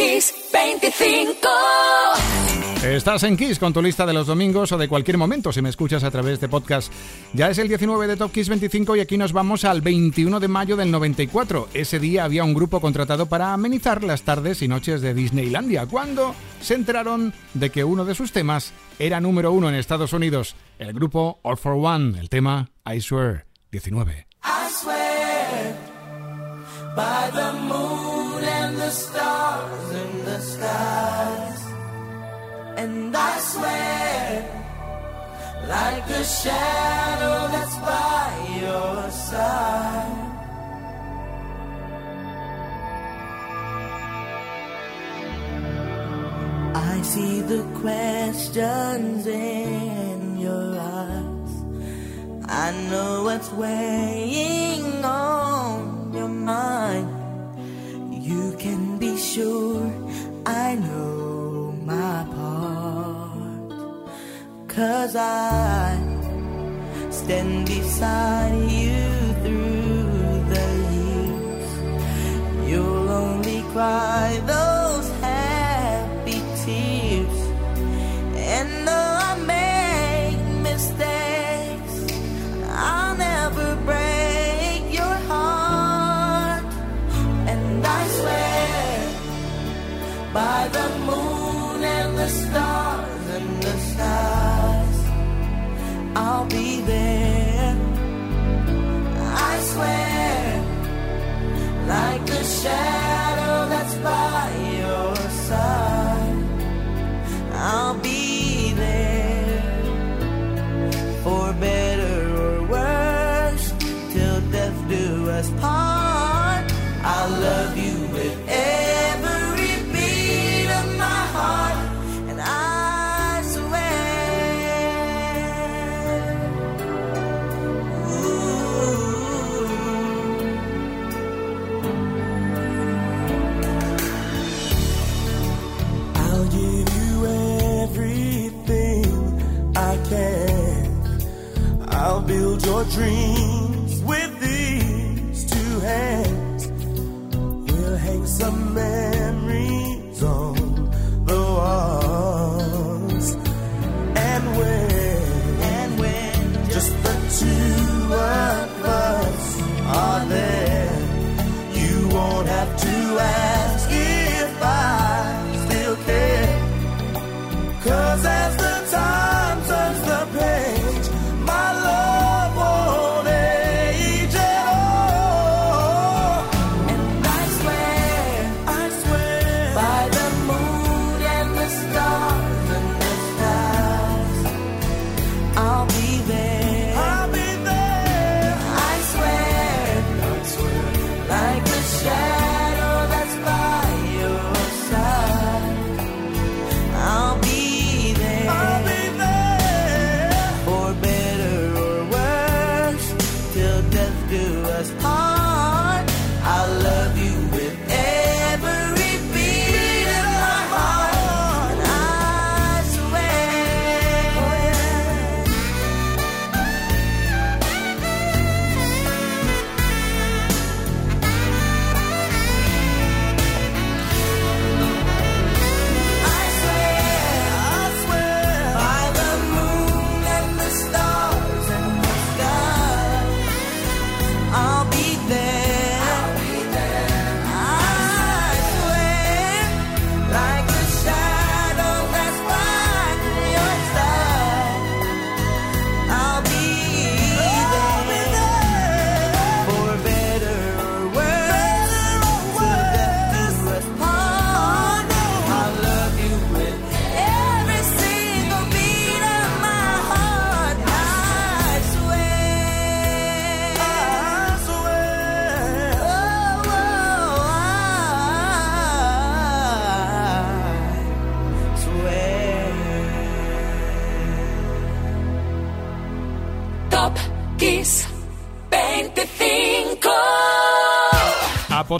Kiss 25. Estás en Kiss con tu lista de los domingos o de cualquier momento si me escuchas a través de podcast. Ya es el 19 de Top Kiss 25 y aquí nos vamos al 21 de mayo del 94. Ese día había un grupo contratado para amenizar las tardes y noches de Disneylandia cuando se enteraron de que uno de sus temas era número uno en Estados Unidos. El grupo All for One, el tema I Swear 19. I swear by the moon and the stars skies. And I swear like the shadow that's by your side. I see the questions in your eyes. I know what's weighing on your mind. You can be sure I know my part. Cause I stand beside you through the years. You'll only cry those I'll be I'll build your dreams with these two hands. We'll hang some memories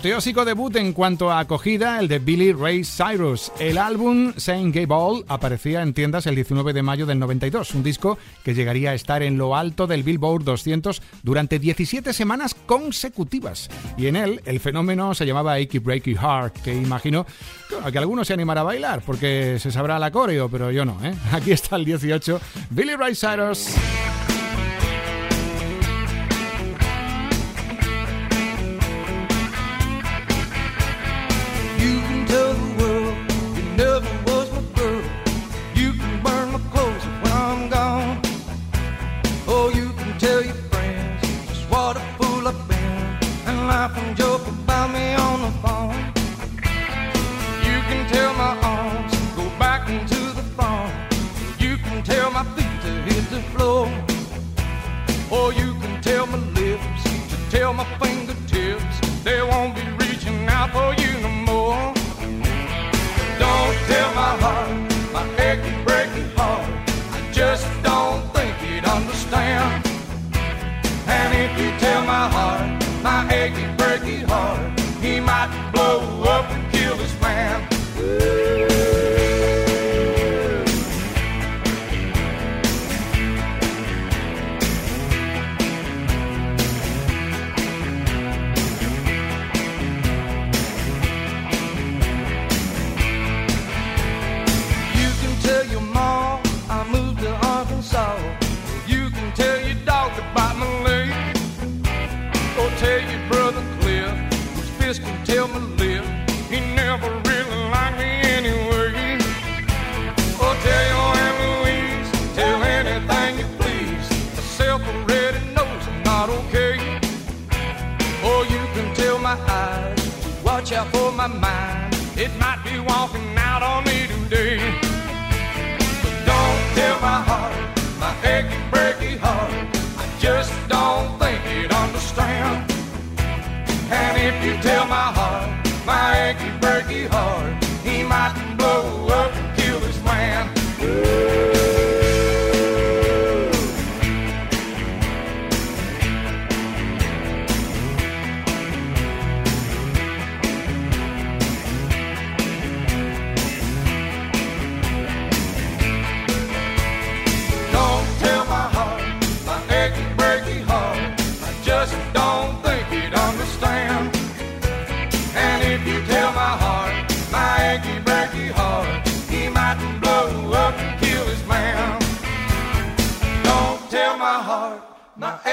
apoteósico debut en cuanto a acogida, el de Billy Ray Cyrus. El álbum Saint Ball aparecía en tiendas el 19 de mayo del 92, un disco que llegaría a estar en lo alto del Billboard 200 durante 17 semanas consecutivas. Y en él, el fenómeno se llamaba Icky Breaky Heart, que imagino que algunos se animará a bailar, porque se sabrá la coreo, pero yo no, ¿eh? Aquí está el 18, Billy Ray Cyrus. to hit the floor. Or you can tell my lips to tell my fingertips, they won't be reaching out for you no more. Don't tell my heart, my aching, breaking heart, I just don't think you'd understand. And if you tell my heart, my aching, tell me live. He never really liked me anyway. Oh, tell your Aunt Louise, tell anything you please. The self already knows I'm not okay. Oh, you can tell my eyes watch out for my mind. It might be walking out on me today. But don't tell my heart, my achy, breaky heart. I just don't think it understands. And if you tell my heart, American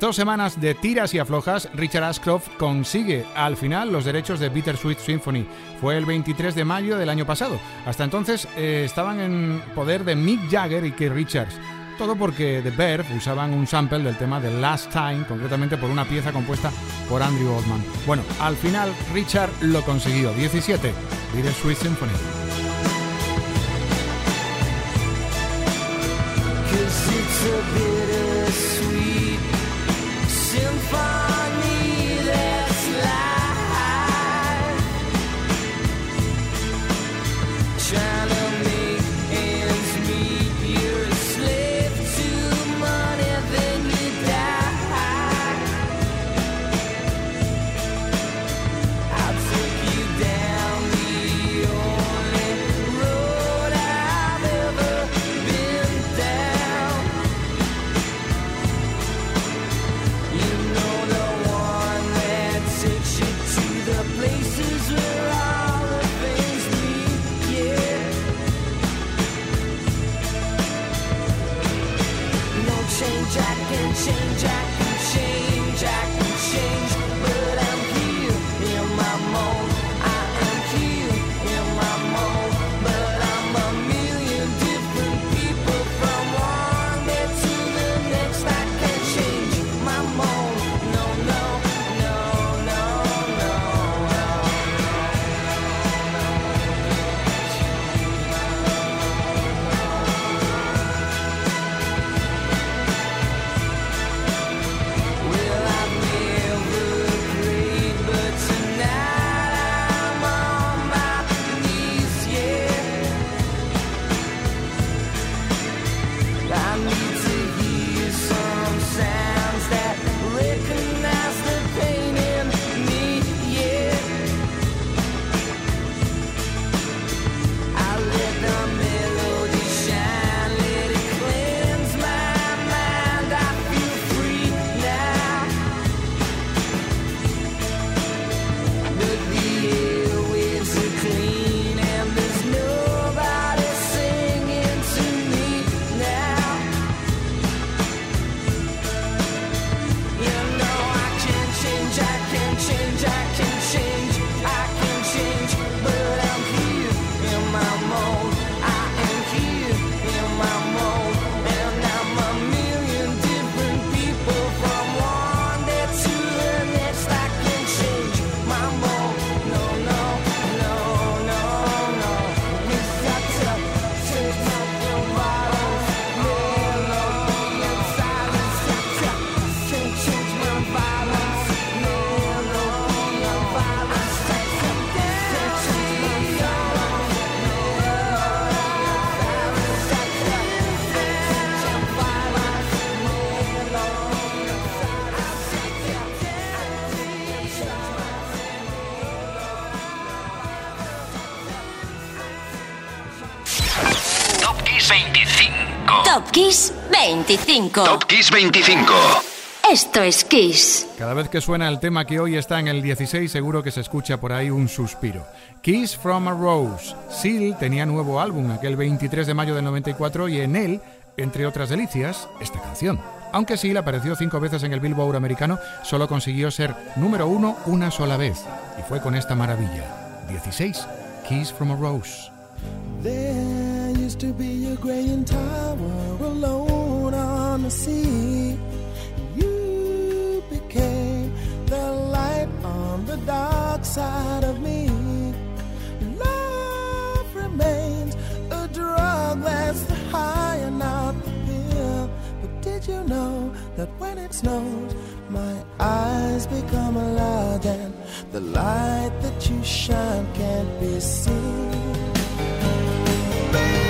Dos semanas de tiras y aflojas, Richard Ashcroft consigue al final los derechos de Bittersweet Symphony. Fue el 23 de mayo del año pasado. Hasta entonces eh, estaban en poder de Mick Jagger y Keith Richards. Todo porque The Verve usaban un sample del tema de Last Time, concretamente por una pieza compuesta por Andrew Oldman. Bueno, al final Richard lo consiguió. 17, Bittersweet Symphony. 25. Top Kiss 25. Esto es Kiss. Cada vez que suena el tema que hoy está en el 16, seguro que se escucha por ahí un suspiro. Kiss from a Rose. Seal tenía nuevo álbum aquel 23 de mayo del 94 y en él, entre otras delicias, esta canción. Aunque Seal apareció cinco veces en el Billboard americano, solo consiguió ser número uno una sola vez. Y fue con esta maravilla. 16. Kiss from a Rose. used to be a graying tower on the sea. You became the light on the dark side of me. Love remains a drug that's the high and not the pill. But did you know that when it snows, my eyes become a large and the light that you shine can't be seen? can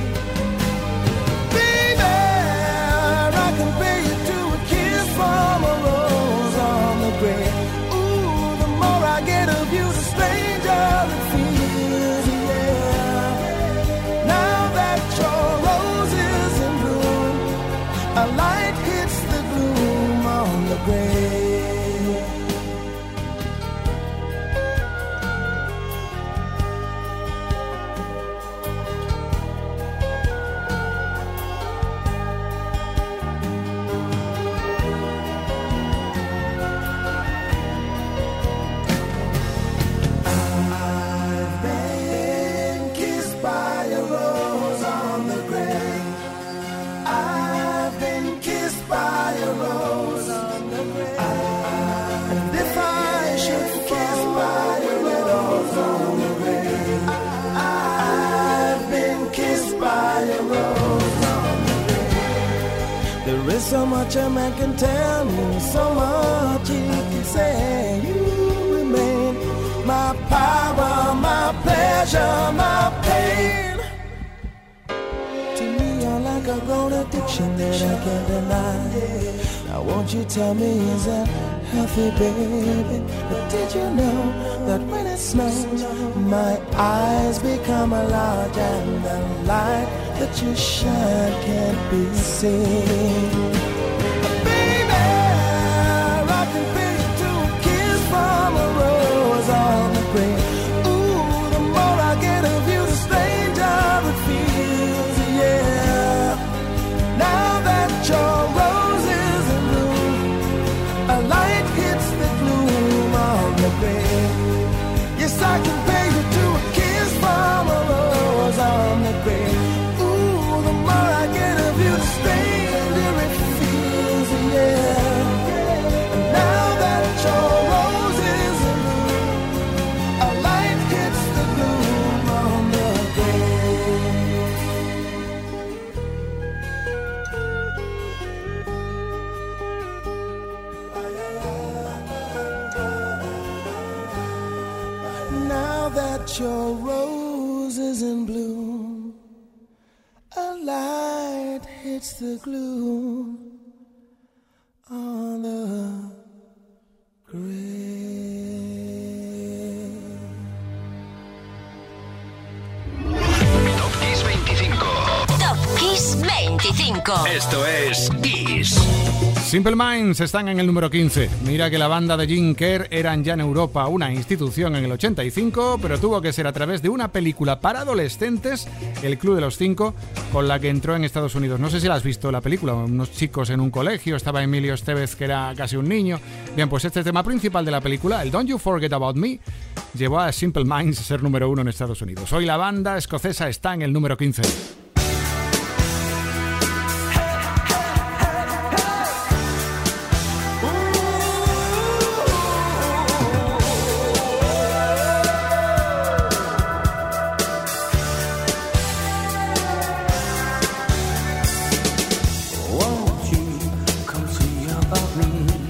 My pleasure, my pain. To me, you're like a grown addiction that I can't deny. Now, won't you tell me, is that healthy, baby? But did you know that when it snows, my eyes become a large and the light that you shine can't be seen? 25. Esto es Kiss. Simple Minds están en el número 15. Mira que la banda de Jim Kerr eran ya en Europa una institución en el 85, pero tuvo que ser a través de una película para adolescentes, El Club de los Cinco, con la que entró en Estados Unidos. No sé si la has visto la película, unos chicos en un colegio, estaba Emilio Estevez que era casi un niño. Bien, pues este tema principal de la película, el Don't You Forget About Me, llevó a Simple Minds a ser número uno en Estados Unidos. Hoy la banda escocesa está en el número 15. About me?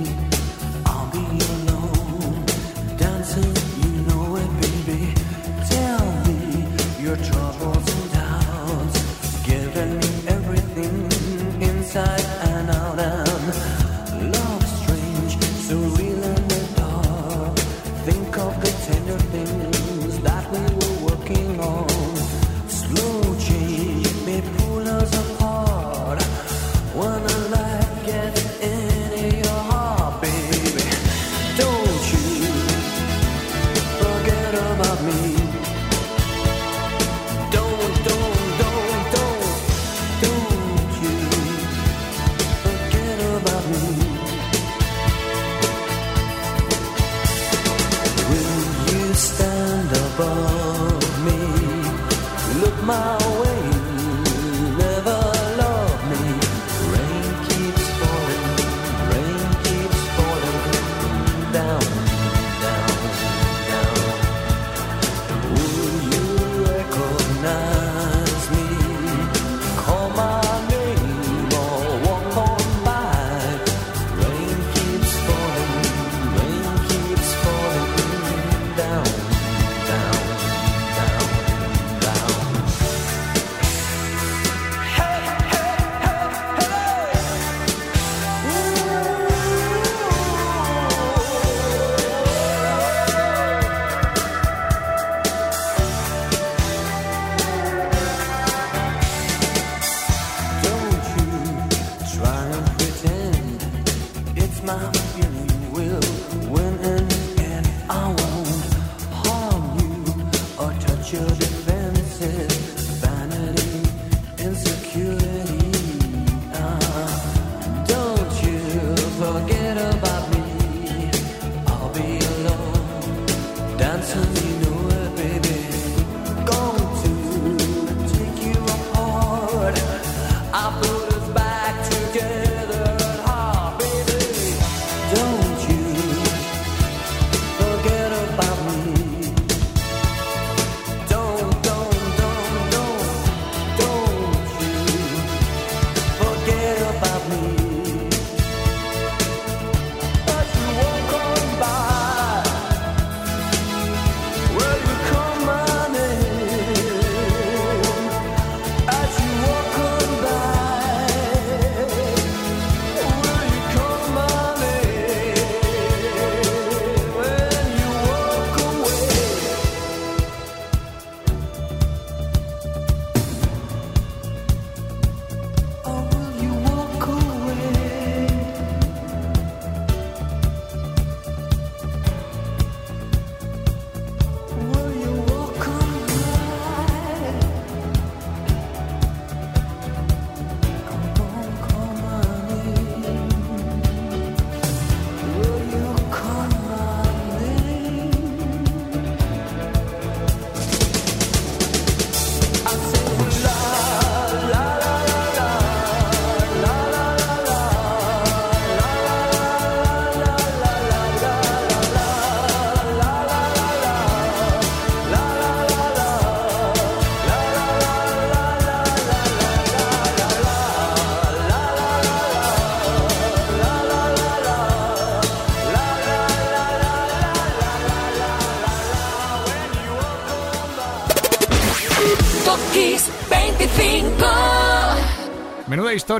Above me? Look my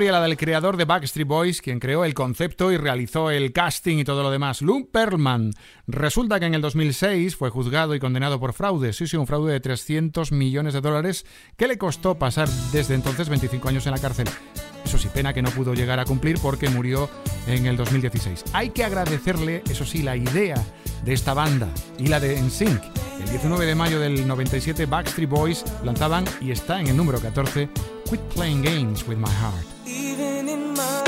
historia la del creador de Backstreet Boys, quien creó el concepto y realizó el casting y todo lo demás. Lou Pearlman. Resulta que en el 2006 fue juzgado y condenado por fraude. Sí, sí, un fraude de 300 millones de dólares que le costó pasar desde entonces 25 años en la cárcel. Eso sí, pena que no pudo llegar a cumplir porque murió en el 2016. Hay que agradecerle, eso sí, la idea de esta banda y la de NSYNC. El 19 de mayo del 97 Backstreet Boys lanzaban y está en el número 14 Quit Playing Games with My Heart. Even in my